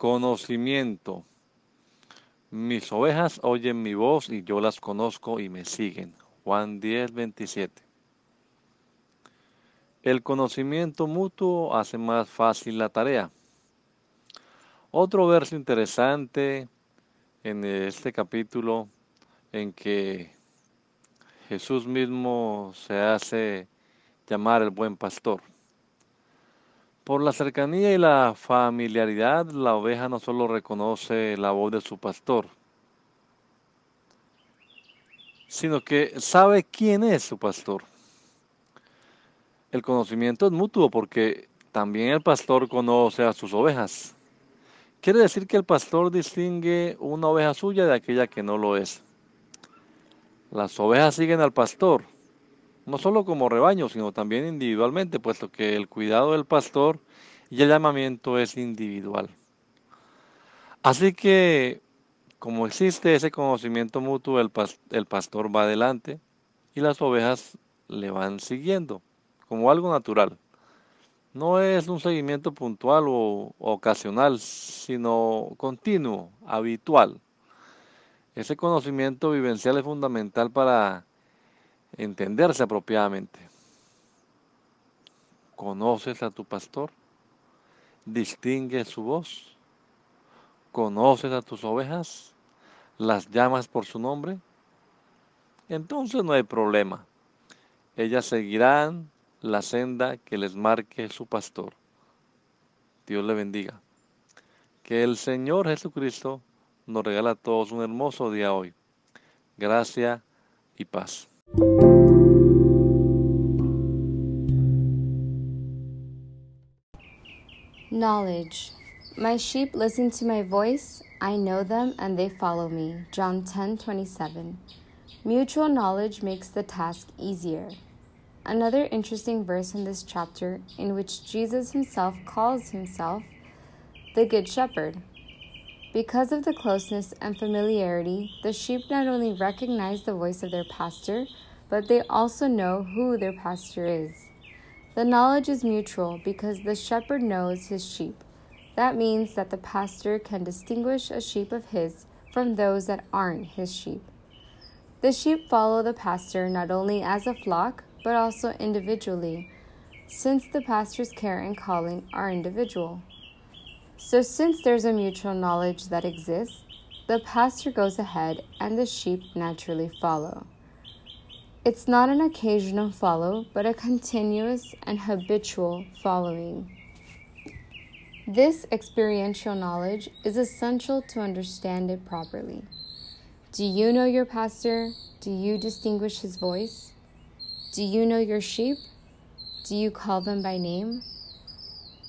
Conocimiento. Mis ovejas oyen mi voz y yo las conozco y me siguen. Juan 10, 27. El conocimiento mutuo hace más fácil la tarea. Otro verso interesante en este capítulo en que Jesús mismo se hace llamar el buen pastor. Por la cercanía y la familiaridad, la oveja no solo reconoce la voz de su pastor, sino que sabe quién es su pastor. El conocimiento es mutuo porque también el pastor conoce a sus ovejas. Quiere decir que el pastor distingue una oveja suya de aquella que no lo es. Las ovejas siguen al pastor, no solo como rebaño, sino también individualmente, puesto que el cuidado del pastor y el llamamiento es individual. Así que, como existe ese conocimiento mutuo, el, pastor va adelante y las ovejas le van siguiendo, como algo natural. No es un seguimiento puntual o ocasional, sino continuo, habitual. Ese conocimiento vivencial es fundamental para entenderse apropiadamente. ¿Conoces a tu pastor? ¿Distingues su voz? ¿Conoces a tus ovejas? ¿Las llamas por su nombre? Entonces no hay problema. Ellas seguirán la senda que les marque su pastor. Dios le bendiga. Que el Señor Jesucristo nos regala a todos un hermoso día hoy. Gracia y paz. Knowledge. My sheep listen to my voice. I know them and they follow me. John 10:27. Mutual knowledge makes the task easier. Another interesting verse in this chapter in which Jesus himself calls himself the good shepherd. Because of the closeness and familiarity, the sheep not only recognize the voice of their pastor, but they also know who their pastor is. The knowledge is mutual because the shepherd knows his sheep. That means that the pastor can distinguish a sheep of his from those that aren't his sheep. The sheep follow the pastor not only as a flock, but also individually, since the pastor's care and calling are individual. So, since there's a mutual knowledge that exists, the pastor goes ahead and the sheep naturally follow. It's not an occasional follow, but a continuous and habitual following. This experiential knowledge is essential to understand it properly. Do you know your pastor? Do you distinguish his voice? Do you know your sheep? Do you call them by name?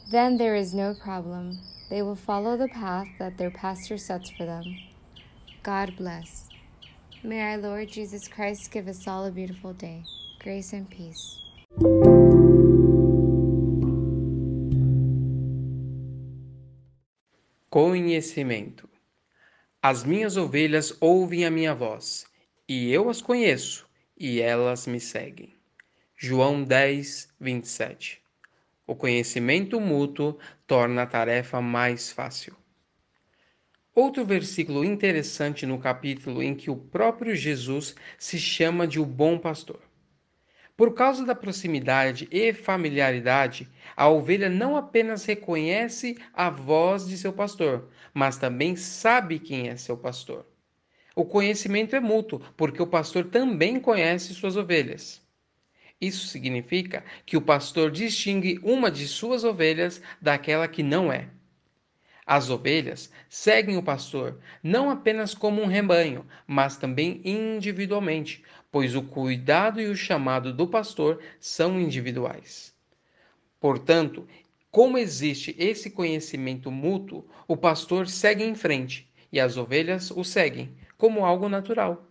Then there is no problem. They will follow the path that their pastor sets for them. God bless. May our Lord Jesus Christ give us all a beautiful day. Grace and peace. Conhecimento. As minhas ovelhas ouvem a minha voz, e eu as conheço, e elas me seguem. João 10, 27 o conhecimento mútuo torna a tarefa mais fácil. Outro versículo interessante no capítulo em que o próprio Jesus se chama de o bom pastor. Por causa da proximidade e familiaridade, a ovelha não apenas reconhece a voz de seu pastor, mas também sabe quem é seu pastor. O conhecimento é mútuo, porque o pastor também conhece suas ovelhas. Isso significa que o pastor distingue uma de suas ovelhas daquela que não é. As ovelhas seguem o pastor não apenas como um rebanho, mas também individualmente, pois o cuidado e o chamado do pastor são individuais. Portanto, Como existe esse conhecimento mútuo, o pastor segue em frente e as ovelhas o seguem, como algo natural.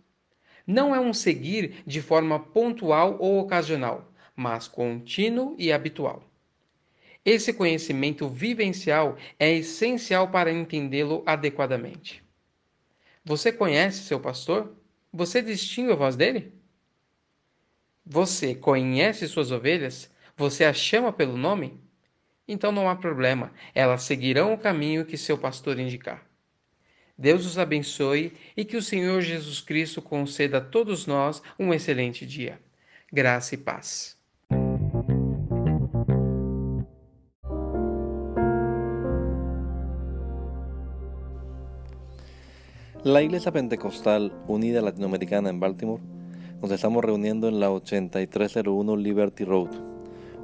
Não é um seguir de forma pontual ou ocasional, mas contínuo e habitual. Esse conhecimento vivencial é essencial para entendê-lo adequadamente. Você conhece seu pastor? Você distingue a voz dele? Você conhece suas ovelhas? Você as chama pelo nome? então não há problema, elas seguirão o caminho que seu pastor indicar. Deus os abençoe e que o Senhor Jesus Cristo conceda a todos nós um excelente dia. Graça e paz. La Iglesia Pentecostal Unida Latinoamericana en Baltimore nos estamos reuniendo en la 8301 Liberty Road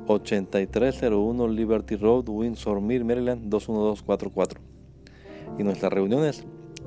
8301 Liberty Road, Windsor Mill, Maryland 21244. Y nuestras reuniones